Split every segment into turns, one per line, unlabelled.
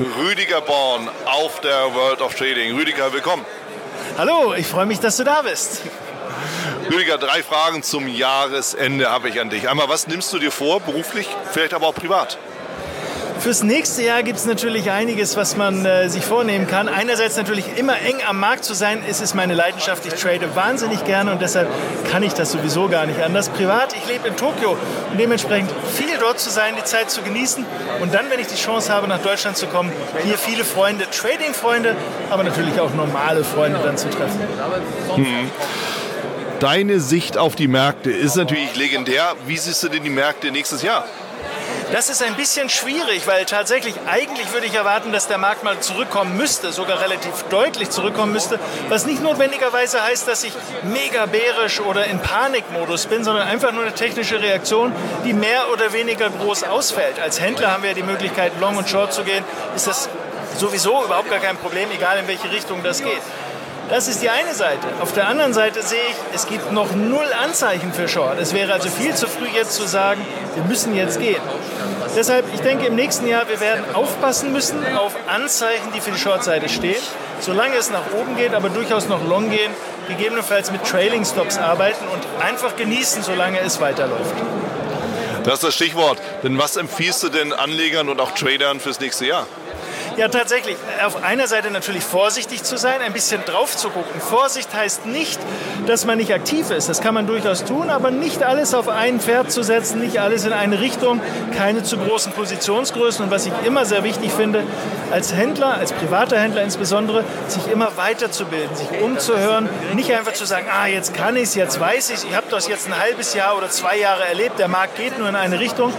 Rüdiger Born auf der World of Trading. Rüdiger, willkommen.
Hallo, ich freue mich, dass du da bist.
Rüdiger, drei Fragen zum Jahresende habe ich an dich. Einmal, was nimmst du dir vor, beruflich, vielleicht aber auch privat?
Fürs nächste Jahr gibt es natürlich einiges, was man äh, sich vornehmen kann. Einerseits natürlich immer eng am Markt zu sein, es ist meine Leidenschaft. Ich trade wahnsinnig gerne und deshalb kann ich das sowieso gar nicht anders. Privat, ich lebe in Tokio und dementsprechend viel dort zu sein, die Zeit zu genießen und dann, wenn ich die Chance habe, nach Deutschland zu kommen, hier viele Freunde, Trading-Freunde, aber natürlich auch normale Freunde dann zu treffen.
Hm. Deine Sicht auf die Märkte ist natürlich legendär. Wie siehst du denn die Märkte nächstes Jahr?
Das ist ein bisschen schwierig, weil tatsächlich eigentlich würde ich erwarten, dass der Markt mal zurückkommen müsste, sogar relativ deutlich zurückkommen müsste, was nicht notwendigerweise heißt, dass ich mega bärisch oder in Panikmodus bin, sondern einfach nur eine technische Reaktion, die mehr oder weniger groß ausfällt. Als Händler haben wir ja die Möglichkeit, long und short zu gehen. Ist das sowieso überhaupt gar kein Problem, egal in welche Richtung das geht. Das ist die eine Seite. Auf der anderen Seite sehe ich, es gibt noch null Anzeichen für Short. Es wäre also viel zu früh jetzt zu sagen, wir müssen jetzt gehen. Deshalb, ich denke, im nächsten Jahr, wir werden aufpassen müssen auf Anzeichen, die für die Short-Seite stehen. Solange es nach oben geht, aber durchaus noch long gehen, gegebenenfalls mit Trailing Stops arbeiten und einfach genießen, solange es weiterläuft.
Das ist das Stichwort. Denn was empfiehlst du den Anlegern und auch Tradern fürs nächste Jahr?
Ja, tatsächlich. Auf einer Seite natürlich vorsichtig zu sein, ein bisschen drauf zu gucken. Vorsicht heißt nicht, dass man nicht aktiv ist. Das kann man durchaus tun, aber nicht alles auf ein Pferd zu setzen, nicht alles in eine Richtung, keine zu großen Positionsgrößen. Und was ich immer sehr wichtig finde, als Händler, als privater Händler insbesondere, sich immer weiterzubilden, sich umzuhören, nicht einfach zu sagen, ah, jetzt kann ich es, jetzt weiß ich es, ich habe das jetzt ein halbes Jahr oder zwei Jahre erlebt, der Markt geht nur in eine Richtung.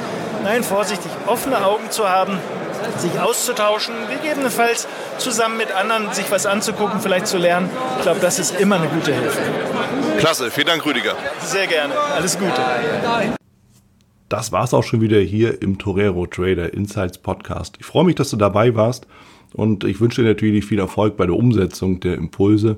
Nein, vorsichtig, offene Augen zu haben, sich auszutauschen, gegebenenfalls zusammen mit anderen sich was anzugucken, vielleicht zu lernen. Ich glaube, das ist immer eine gute Hilfe.
Klasse, vielen Dank, Rüdiger.
Sehr gerne, alles Gute.
Das war es auch schon wieder hier im Torero Trader Insights Podcast. Ich freue mich, dass du dabei warst und ich wünsche dir natürlich viel Erfolg bei der Umsetzung der Impulse.